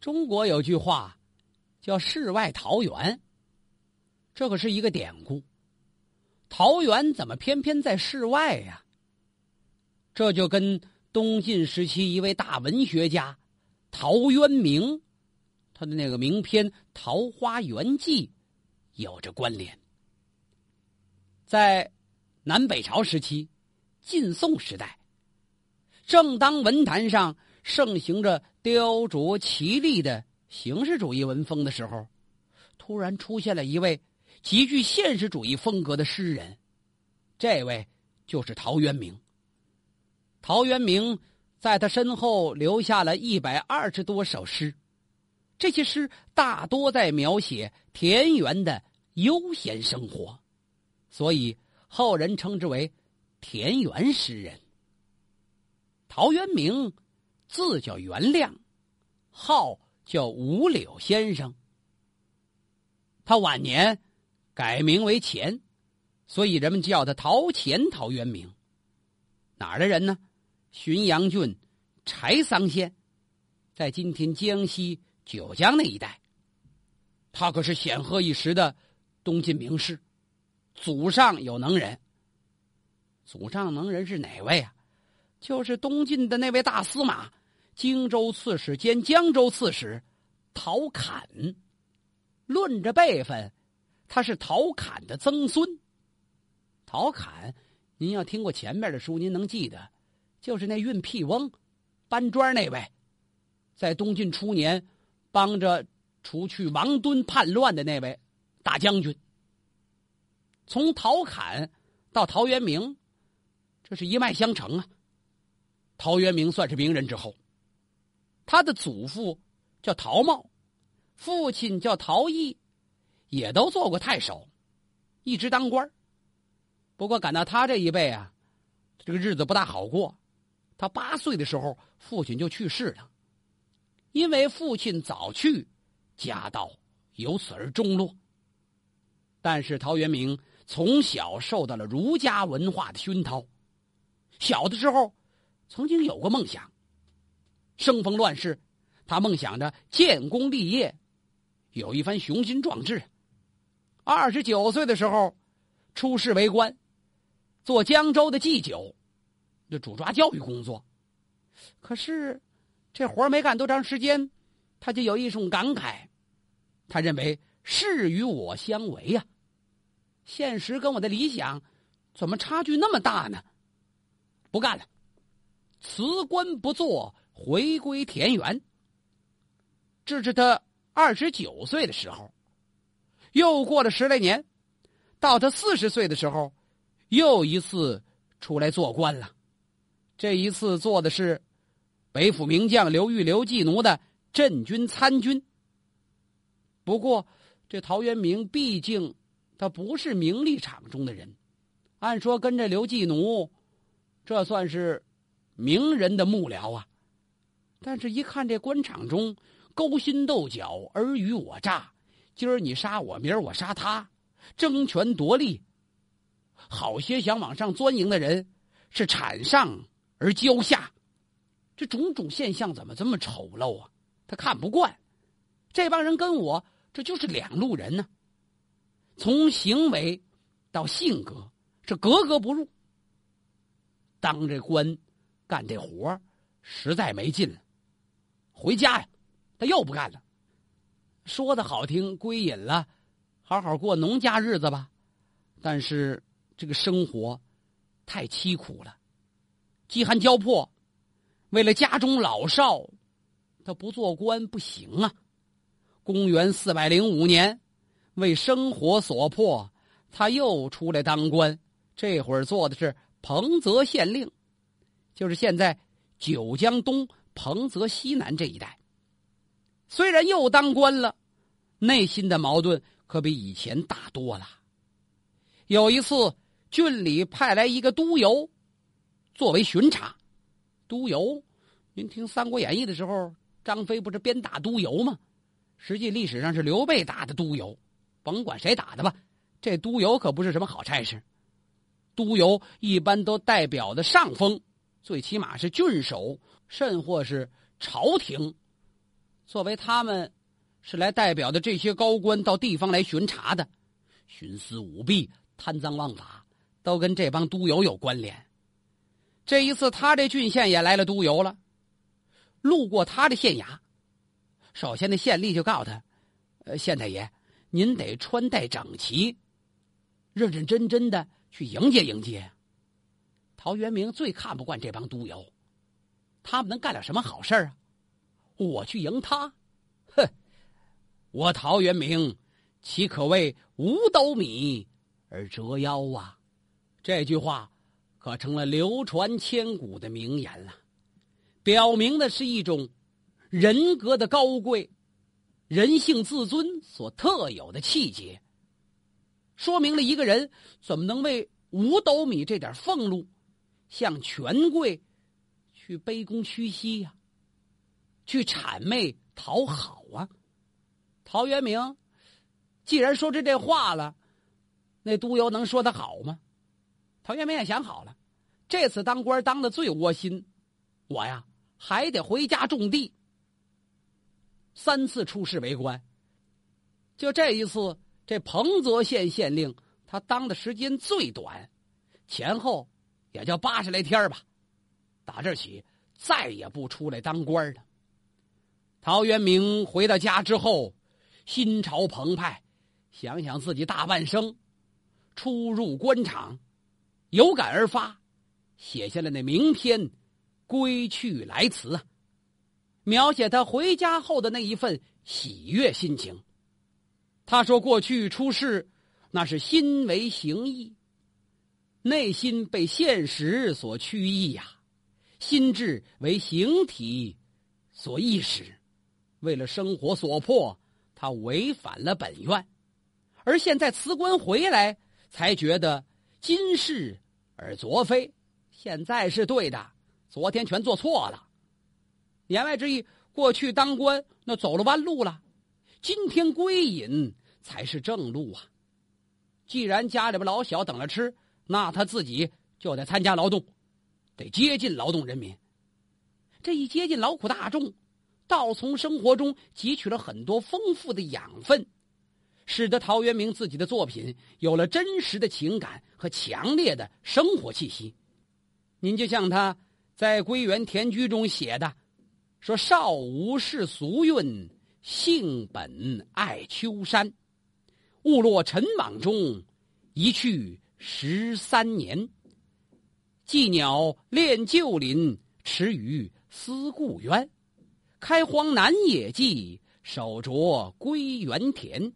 中国有句话，叫“世外桃源”，这可是一个典故。桃源怎么偏偏在世外呀？这就跟东晋时期一位大文学家陶渊明他的那个名篇《桃花源记》有着关联。在南北朝时期，晋宋时代，正当文坛上盛行着雕琢奇丽的形式主义文风的时候，突然出现了一位。极具现实主义风格的诗人，这位就是陶渊明。陶渊明在他身后留下了一百二十多首诗，这些诗大多在描写田园的悠闲生活，所以后人称之为田园诗人。陶渊明字叫元亮，号叫五柳先生。他晚年。改名为钱，所以人们叫他陶钱陶渊明。哪儿的人呢？浔阳郡柴桑县，在今天江西九江那一带。他可是显赫一时的东晋名士，祖上有能人。祖上能人是哪位啊？就是东晋的那位大司马、荆州刺史兼江州刺史陶侃。论着辈分。他是陶侃的曾孙。陶侃，您要听过前面的书，您能记得，就是那运屁翁、搬砖那位，在东晋初年帮着除去王敦叛乱的那位大将军。从陶侃到陶渊明，这是一脉相承啊。陶渊明算是名人之后，他的祖父叫陶茂，父亲叫陶毅。也都做过太守，一直当官不过赶到他这一辈啊，这个日子不大好过。他八岁的时候，父亲就去世了。因为父亲早去，家道由此而中落。但是陶渊明从小受到了儒家文化的熏陶，小的时候曾经有过梦想。生逢乱世，他梦想着建功立业，有一番雄心壮志。二十九岁的时候，出仕为官，做江州的祭酒，就主抓教育工作。可是，这活没干多长时间，他就有一种感慨。他认为事与我相违呀，现实跟我的理想怎么差距那么大呢？不干了，辞官不做，回归田园。这是他二十九岁的时候。又过了十来年，到他四十岁的时候，又一次出来做官了。这一次做的是北府名将刘裕、刘季奴的镇军参军。不过，这陶渊明毕竟他不是名利场中的人，按说跟着刘季奴，这算是名人的幕僚啊。但是，一看这官场中勾心斗角、尔虞我诈。今儿你杀我，明儿我杀他，争权夺利。好些想往上钻营的人，是产上而骄下，这种种现象怎么这么丑陋啊？他看不惯，这帮人跟我这就是两路人呢。从行为到性格是格格不入。当这官，干这活实在没劲了，回家呀，他又不干了。说的好听，归隐了，好好过农家日子吧。但是这个生活太凄苦了，饥寒交迫，为了家中老少，他不做官不行啊。公元四百零五年，为生活所迫，他又出来当官。这会儿做的是彭泽县令，就是现在九江东彭泽西南这一带。虽然又当官了。内心的矛盾可比以前大多了。有一次，郡里派来一个督邮，作为巡查。督邮，您听《三国演义》的时候，张飞不是鞭打督邮吗？实际历史上是刘备打的督邮，甭管谁打的吧，这督邮可不是什么好差事。督邮一般都代表的上峰，最起码是郡守，甚或是朝廷作为他们是来代表的这些高官到地方来巡查的，徇私舞弊、贪赃枉法，都跟这帮督邮有关联。这一次，他这郡县也来了督邮了，路过他的县衙，首先那县吏就告诉他：“呃，县太爷，您得穿戴整齐，认认真真的去迎接迎接。”陶渊明最看不惯这帮督邮，他们能干了什么好事啊？我去迎他，哼！我陶渊明岂可为五斗米而折腰啊？这句话可成了流传千古的名言了，表明的是一种人格的高贵、人性自尊所特有的气节，说明了一个人怎么能为五斗米这点俸禄向权贵去卑躬屈膝呀？去谄媚讨好啊！陶渊明既然说出这话了，那督邮能说他好吗？陶渊明也想好了，这次当官当的最窝心，我呀还得回家种地。三次出仕为官，就这一次，这彭泽县县令他当的时间最短，前后也就八十来天吧。打这起再也不出来当官了。陶渊明回到家之后，心潮澎湃，想想自己大半生出入官场，有感而发，写下了那名篇《归去来辞》啊，描写他回家后的那一份喜悦心情。他说：“过去出事，那是心为形役，内心被现实所驱役呀，心智为形体所役使。”为了生活所迫，他违反了本愿，而现在辞官回来，才觉得今是而昨非，现在是对的，昨天全做错了。言外之意，过去当官那走了弯路了，今天归隐才是正路啊！既然家里边老小等着吃，那他自己就得参加劳动，得接近劳动人民。这一接近劳苦大众。倒从生活中汲取了很多丰富的养分，使得陶渊明自己的作品有了真实的情感和强烈的生活气息。您就像他在《归园田居》中写的，说：“少无世俗韵，性本爱丘山。误落尘网中，一去十三年。寄鸟恋旧林，池鱼思故渊。”开荒南野际，守着归园田。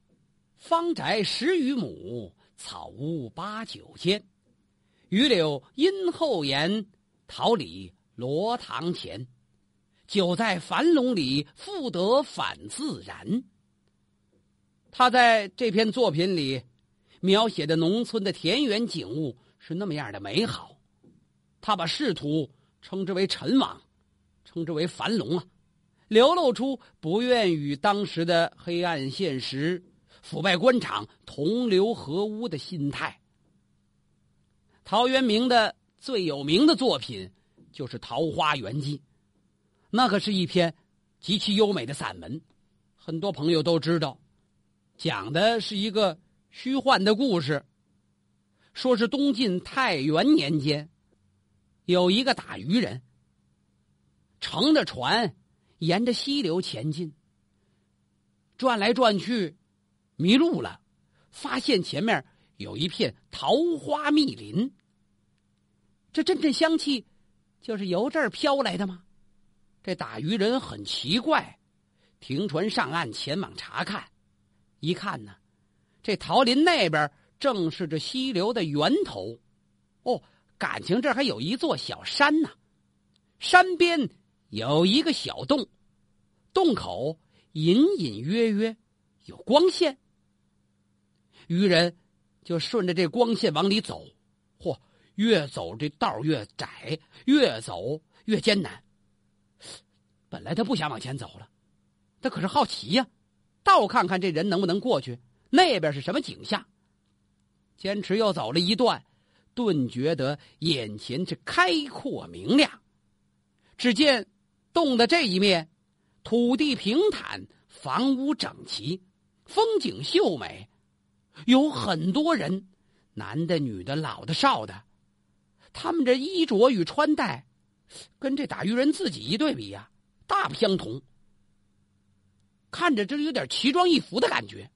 方宅十余亩，草屋八九间。榆柳荫后檐，桃李罗堂前。久在樊笼里，复得返自然。他在这篇作品里描写的农村的田园景物是那么样的美好，他把仕途称之为尘网，称之为樊笼啊。流露出不愿与当时的黑暗现实、腐败官场同流合污的心态。陶渊明的最有名的作品就是《桃花源记》，那可是一篇极其优美的散文。很多朋友都知道，讲的是一个虚幻的故事，说是东晋太元年间，有一个打渔人乘着船。沿着溪流前进，转来转去，迷路了，发现前面有一片桃花密林。这阵阵香气，就是由这儿飘来的吗？这打渔人很奇怪，停船上岸前往查看，一看呢，这桃林那边正是这溪流的源头。哦，感情这还有一座小山呢，山边。有一个小洞，洞口隐隐约约有光线。渔人就顺着这光线往里走，嚯，越走这道越窄，越走越艰难。本来他不想往前走了，他可是好奇呀，倒看看这人能不能过去，那边是什么景象。坚持又走了一段，顿觉得眼前是开阔明亮，只见。洞的这一面，土地平坦，房屋整齐，风景秀美，有很多人，男的、女的、老的、少的，他们这衣着与穿戴，跟这打渔人自己一对比呀，大不相同。看着这有点奇装异服的感觉，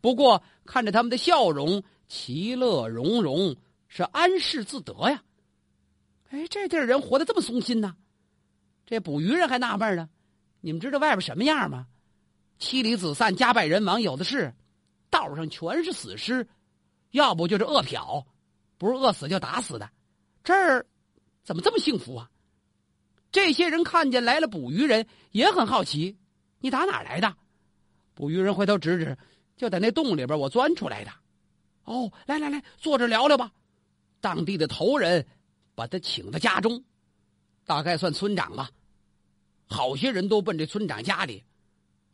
不过看着他们的笑容，其乐融融，是安适自得呀。哎，这地儿人活得这么松心呢？这捕鱼人还纳闷呢。你们知道外边什么样吗？妻离子散，家败人亡，有的是。道上全是死尸，要不就是饿殍，不是饿死就打死的。这儿怎么这么幸福啊？这些人看见来了捕鱼人，也很好奇。你打哪来的？捕鱼人回头指指，就在那洞里边，我钻出来的。哦，来来来，坐着聊聊吧。当地的头人把他请到家中，大概算村长吧。好些人都奔这村长家里，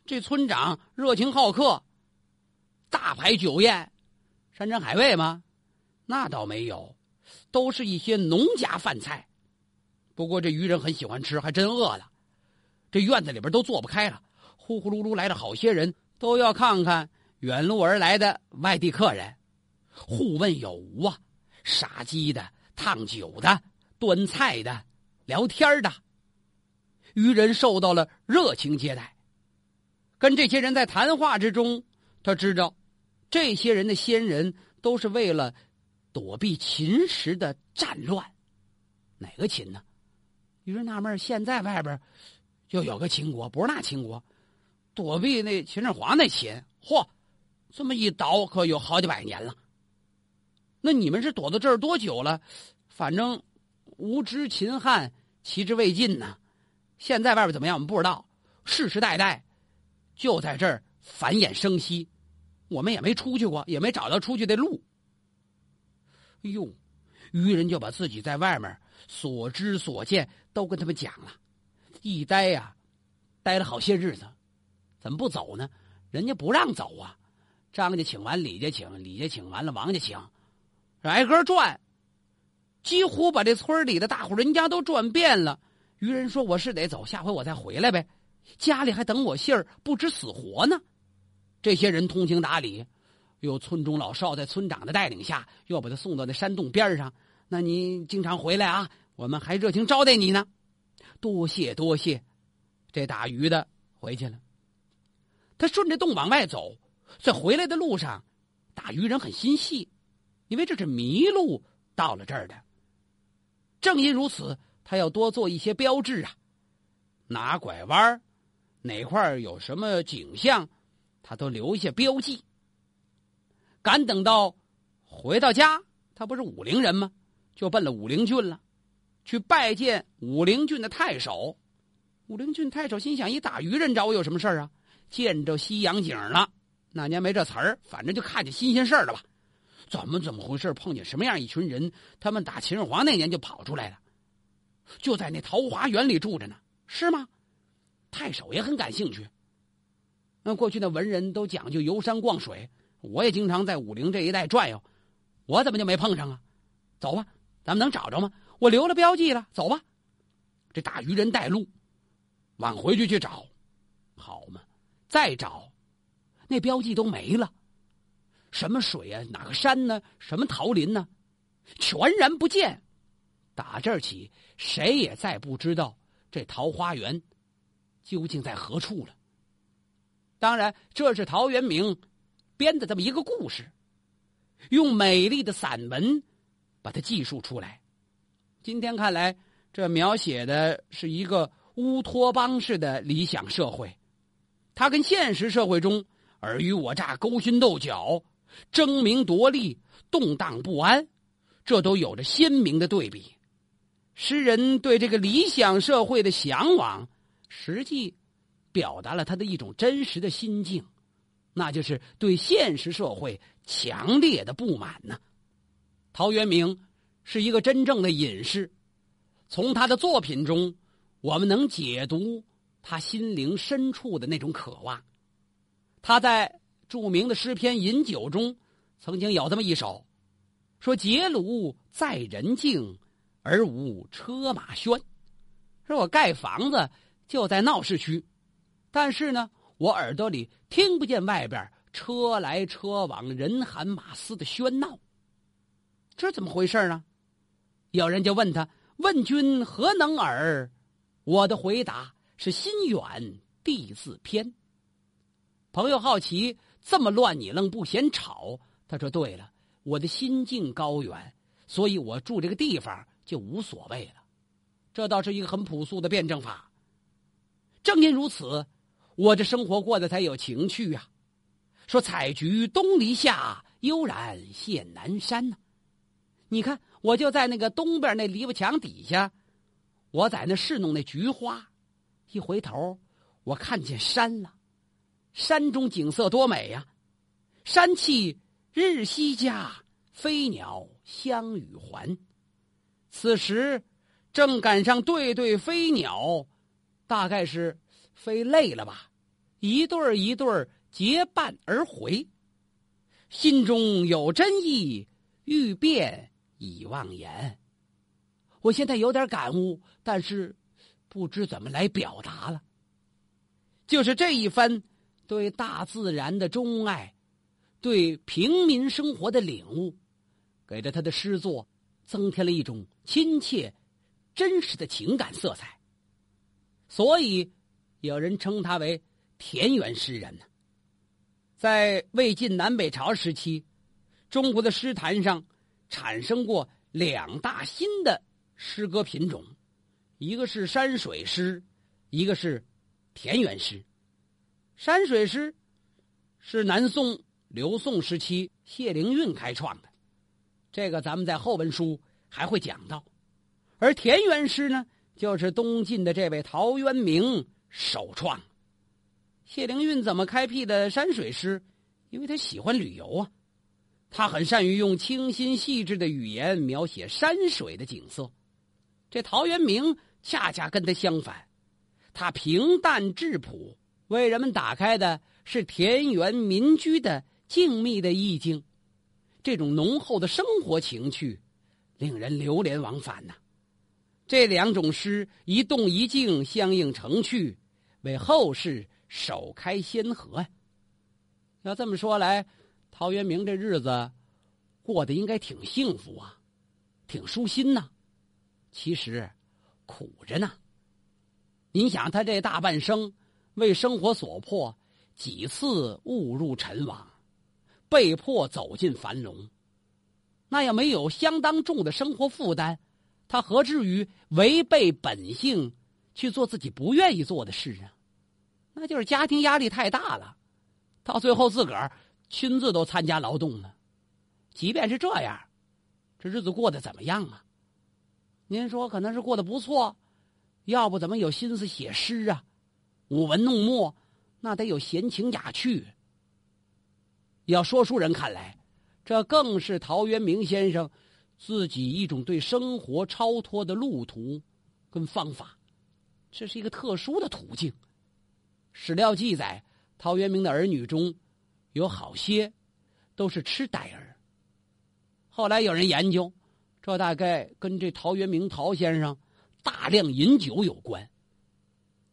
这村长热情好客，大排酒宴，山珍海味吗？那倒没有，都是一些农家饭菜。不过这渔人很喜欢吃，还真饿了。这院子里边都坐不开了。呼呼噜噜来了好些人，都要看看远路而来的外地客人，互问有无啊，杀鸡的、烫酒的、端菜的、聊天的，渔人受到了热情接待。跟这些人在谈话之中，他知道，这些人的先人都是为了躲避秦时的战乱。哪个秦呢？渔人纳闷现在外边就有个秦国，不是那秦国。躲避那秦始皇那秦，嚯，这么一倒可有好几百年了。那你们是躲到这儿多久了？反正无知秦汉，其之未尽呢。现在外边怎么样？我们不知道。世世代代就在这儿繁衍生息，我们也没出去过，也没找到出去的路。哎呦，愚人就把自己在外面所知所见都跟他们讲了，一待呀，待了好些日子。怎么不走呢？人家不让走啊！张家请完，李家请，李家请完了，王家请，挨个转，几乎把这村里的大户人家都转遍了。渔人说：“我是得走，下回我再回来呗。家里还等我信儿，不知死活呢。”这些人通情达理，有村中老少在村长的带领下，又把他送到那山洞边上。那你经常回来啊，我们还热情招待你呢。多谢多谢，这打鱼的回去了。他顺着洞往外走，在回来的路上，打鱼人很心细，因为这是迷路到了这儿的。正因如此，他要多做一些标志啊，哪拐弯哪块有什么景象，他都留下标记。赶等到回到家，他不是武陵人吗？就奔了武陵郡了，去拜见武陵郡的太守。武陵郡太守心想：一打渔人找我有什么事儿啊？见着西洋景了，那年没这词儿，反正就看见新鲜事儿了吧？怎么怎么回事？碰见什么样一群人？他们打秦始皇那年就跑出来了，就在那桃花源里住着呢，是吗？太守也很感兴趣。那过去的文人都讲究游山逛水，我也经常在武陵这一带转悠，我怎么就没碰上啊？走吧，咱们能找着吗？我留了标记了，走吧。这打鱼人带路，往回去去找，好嘛？再找，那标记都没了，什么水啊？哪个山呢？什么桃林呢？全然不见。打这儿起，谁也再不知道这桃花源究竟在何处了。当然，这是陶渊明编的这么一个故事，用美丽的散文把它记述出来。今天看来，这描写的是一个乌托邦式的理想社会。他跟现实社会中尔虞我诈、勾心斗角、争名夺利、动荡不安，这都有着鲜明的对比。诗人对这个理想社会的向往，实际表达了他的一种真实的心境，那就是对现实社会强烈的不满呢。陶渊明是一个真正的隐士，从他的作品中，我们能解读。他心灵深处的那种渴望，他在著名的诗篇《饮酒》中曾经有这么一首，说：“结庐在人境，而无车马喧。”说我盖房子就在闹市区，但是呢，我耳朵里听不见外边车来车往、人喊马嘶的喧闹。这怎么回事呢？有人就问他：“问君何能尔？”我的回答是：“心远地自偏。”朋友好奇：“这么乱，你愣不嫌吵？”他说：“对了，我的心境高远，所以我住这个地方就无所谓了。这倒是一个很朴素的辩证法。正因如此，我这生活过得才有情趣啊！说采菊东篱下，悠然见南山呢。你看，我就在那个东边那篱笆墙底下，我在那侍弄那菊花，一回头，我看见山了。山中景色多美呀！山气日夕佳，飞鸟相与还。此时正赶上对对飞鸟，大概是飞累了吧，一对儿一对儿结伴而回。心中有真意，欲辨已忘言。我现在有点感悟，但是不知怎么来表达了。就是这一番。对大自然的钟爱，对平民生活的领悟，给了他的诗作增添了一种亲切、真实的情感色彩。所以，有人称他为田园诗人呢。在魏晋南北朝时期，中国的诗坛上产生过两大新的诗歌品种，一个是山水诗，一个是田园诗。山水诗是南宋、刘宋时期谢灵运开创的，这个咱们在后文书还会讲到。而田园诗呢，就是东晋的这位陶渊明首创。谢灵运怎么开辟的山水诗？因为他喜欢旅游啊，他很善于用清新细致的语言描写山水的景色。这陶渊明恰恰跟他相反，他平淡质朴。为人们打开的是田园民居的静谧的意境，这种浓厚的生活情趣，令人流连忘返呐。这两种诗一动一静，相映成趣，为后世首开先河呀。要这么说来，陶渊明这日子过得应该挺幸福啊，挺舒心呐。其实苦着呢。您想，他这大半生。为生活所迫，几次误入尘网，被迫走进樊笼。那要没有相当重的生活负担，他何至于违背本性去做自己不愿意做的事啊？那就是家庭压力太大了，到最后自个儿亲自都参加劳动呢。即便是这样，这日子过得怎么样啊？您说可能是过得不错，要不怎么有心思写诗啊？舞文弄墨，那得有闲情雅趣。要说书人看来，这更是陶渊明先生自己一种对生活超脱的路途跟方法，这是一个特殊的途径。史料记载，陶渊明的儿女中有好些都是痴呆儿。后来有人研究，这大概跟这陶渊明陶先生大量饮酒有关。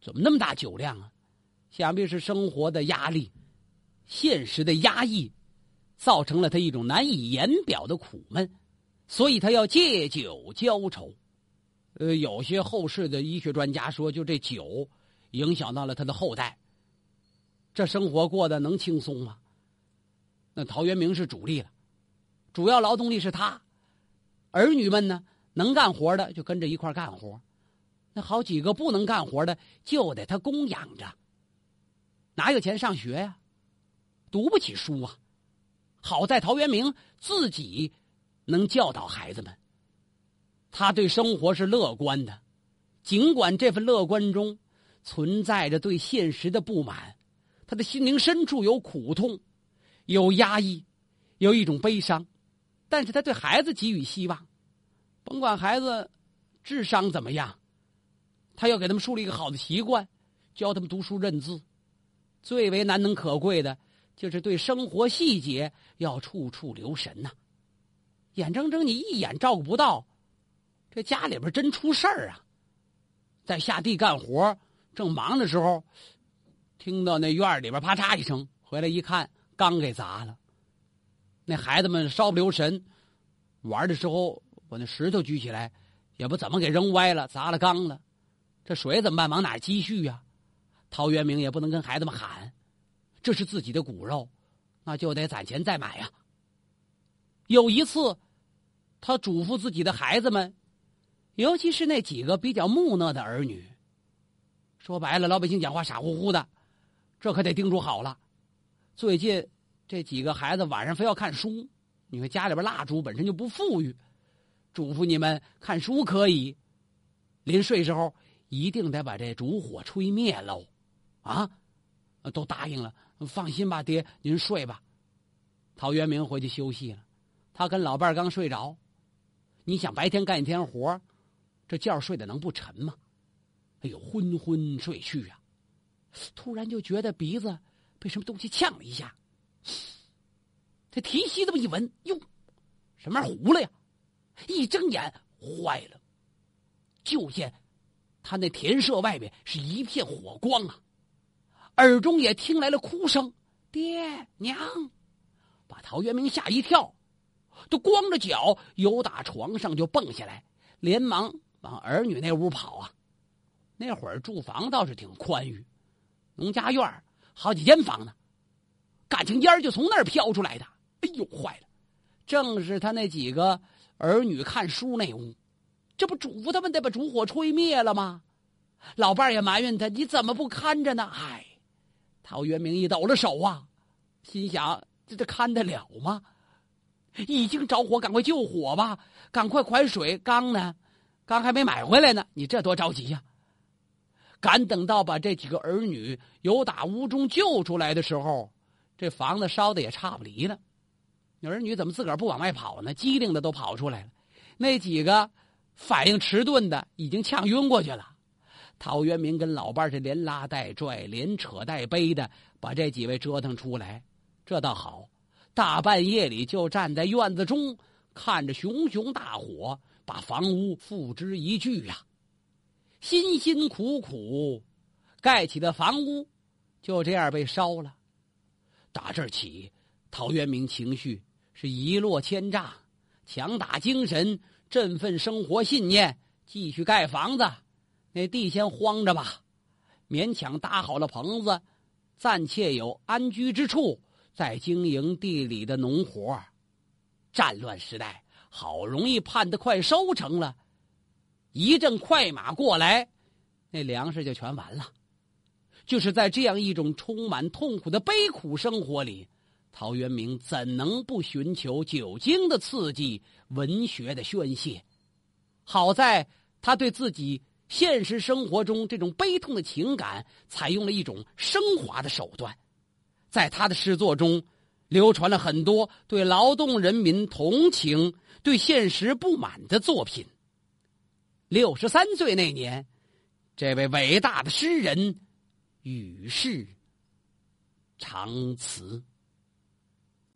怎么那么大酒量啊？想必是生活的压力、现实的压抑，造成了他一种难以言表的苦闷，所以他要借酒浇愁。呃，有些后世的医学专家说，就这酒影响到了他的后代，这生活过得能轻松吗？那陶渊明是主力了，主要劳动力是他，儿女们呢，能干活的就跟着一块干活。那好几个不能干活的，就得他供养着。哪有钱上学呀？读不起书啊！好在陶渊明自己能教导孩子们。他对生活是乐观的，尽管这份乐观中存在着对现实的不满，他的心灵深处有苦痛，有压抑，有一种悲伤，但是他对孩子给予希望，甭管孩子智商怎么样。他要给他们树立一个好的习惯，教他们读书认字。最为难能可贵的，就是对生活细节要处处留神呐。眼睁睁你一眼照顾不到，这家里边真出事儿啊！在下地干活正忙的时候，听到那院里边啪嚓一声，回来一看，缸给砸了。那孩子们稍不留神，玩的时候把那石头举起来，也不怎么给扔歪了，砸了缸了。这水怎么办？往哪积蓄呀？陶渊明也不能跟孩子们喊，这是自己的骨肉，那就得攒钱再买呀。有一次，他嘱咐自己的孩子们，尤其是那几个比较木讷的儿女，说白了，老百姓讲话傻乎乎的，这可得叮嘱好了。最近这几个孩子晚上非要看书，你看家里边蜡烛本身就不富裕，嘱咐你们看书可以，临睡时候一定得把这烛火吹灭喽。啊，都答应了，放心吧，爹，您睡吧。陶渊明回去休息了。他跟老伴刚睡着，你想白天干一天活这觉睡得能不沉吗？哎呦，昏昏睡去啊！突然就觉得鼻子被什么东西呛了一下，这提膝这么一闻，哟，什么糊了呀？一睁眼，坏了，就见他那田舍外边是一片火光啊，耳中也听来了哭声，爹娘，把陶渊明吓一跳。都光着脚由打床上就蹦下来，连忙往儿女那屋跑啊。那会儿住房倒是挺宽裕，农家院好几间房呢，感情烟就从那儿飘出来的。哎呦，坏了！正是他那几个儿女看书那屋，这不嘱咐他们得把烛火吹灭了吗？老伴儿也埋怨他，你怎么不看着呢？唉，陶渊明一抖了手啊，心想这这看得了吗？已经着火，赶快救火吧！赶快快水，缸呢？缸还没买回来呢。你这多着急呀！赶等到把这几个儿女由打屋中救出来的时候，这房子烧的也差不离了。儿女怎么自个儿不往外跑呢？机灵的都跑出来了。那几个反应迟钝的已经呛晕过去了。陶渊明跟老伴儿是连拉带拽、连扯带背的，把这几位折腾出来。这倒好。大半夜里就站在院子中，看着熊熊大火把房屋付之一炬呀，辛辛苦苦盖起的房屋就这样被烧了。打这起，陶渊明情绪是一落千丈，强打精神，振奋生活信念，继续盖房子。那地先荒着吧，勉强搭好了棚子，暂且有安居之处。在经营地里的农活，战乱时代好容易盼得快收成了，一阵快马过来，那粮食就全完了。就是在这样一种充满痛苦的悲苦生活里，陶渊明怎能不寻求酒精的刺激、文学的宣泄？好在他对自己现实生活中这种悲痛的情感，采用了一种升华的手段。在他的诗作中，流传了很多对劳动人民同情、对现实不满的作品。六十三岁那年，这位伟大的诗人与世长辞。